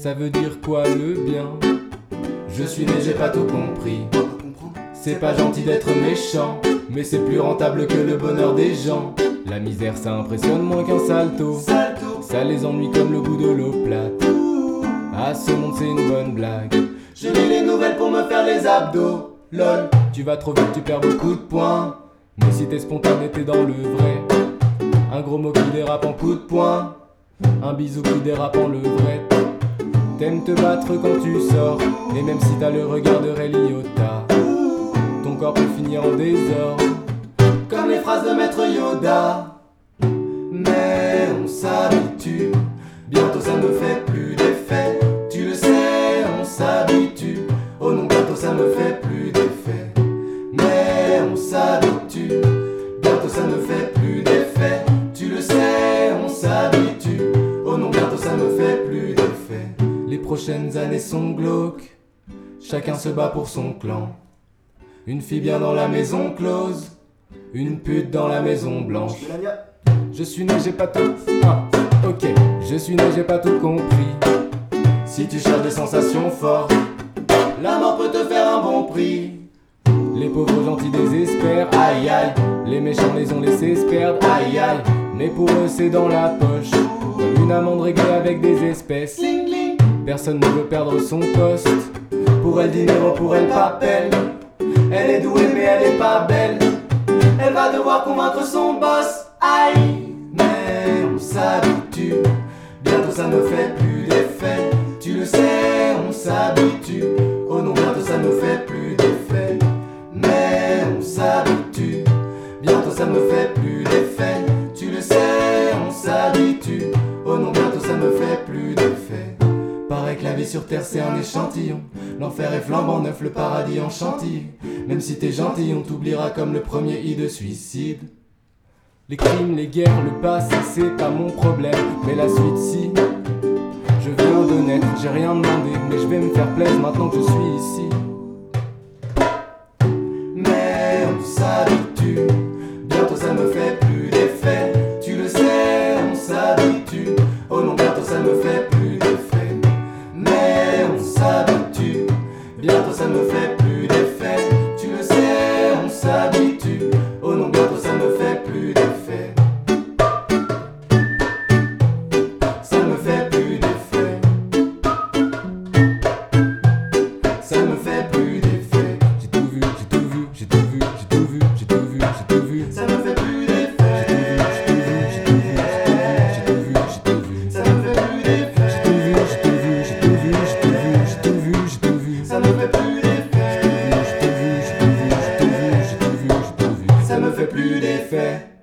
Ça veut dire quoi le bien? Je suis né, j'ai pas tout compris. C'est pas gentil d'être méchant, mais c'est plus rentable que le bonheur des gens. La misère ça impressionne moins qu'un salto. Ça les ennuie comme le goût de l'eau plate. Ah, ce monde c'est une bonne blague. Je lis les nouvelles pour me faire les abdos. Lol, tu vas trop vite, tu perds beaucoup de points. Mais si t'es spontané, t'es dans le vrai. Un gros mot qui dérape en coup de poing. Un bisou qui dérape en le vrai. T'aimes te battre quand tu sors. Et même si t'as le regard de Ray ton corps peut finir en désordre. Comme les phrases de maître Yoda. Mais on s'habitue. Bientôt ça ne fait plus prochaines années sont glauques. Chacun se bat pour son clan. Une fille bien dans la maison close. Une pute dans la maison blanche. Je suis né, j'ai pas tout. Ah, ok. Je suis né, j'ai pas tout compris. Si tu cherches des sensations fortes, la mort peut te faire un bon prix. Les pauvres gentils désespèrent, aïe aïe. Les méchants les ont laissés se perdre, aïe aïe. Mais pour eux, c'est dans la poche. Comme une amende réglée avec des espèces. Personne ne veut perdre son poste. Pour elle, dinero, pour elle, papel. Elle est douée, mais elle est pas belle. Elle va devoir convaincre son boss. Aïe, mais on s'habitue. Bientôt ça ne fait plus d'effet. Tu le sais, on s'habitue. Oh non, bientôt ça ne fait plus d'effet. Mais on s'habitue. Bientôt ça me fait plus d'effet. Tu le sais, on s'habitue. Oh non, bientôt ça me fait plus d'effet. La vie sur terre c'est un échantillon. L'enfer est flambant neuf, le paradis en chantilly. Même si t'es gentil, on t'oubliera comme le premier i de suicide. Les crimes, les guerres, le passé, c'est pas mon problème. Mais la suite, si. Je viens de naître, j'ai rien demandé, mais je vais me faire plaisir maintenant que je suis ici. Mais on s'habitue, fait plus d'effet. Tu le sais, on s'habitue. Oh non, bientôt ça me fait plus d'effet. Ça me fait plus d'effet. Ça me fait plus d'effet. J'ai tout vu, j'ai tout vu, j'ai tout vu, j'ai tout vu, j'ai tout vu, j'ai tout vu. Ça me fait plus d'effet. J'ai tout vu, j'ai tout vu, j'ai tout vu, j'ai tout vu, j'ai tout vu. Ça me fait plus d'effet. Plus d'effet.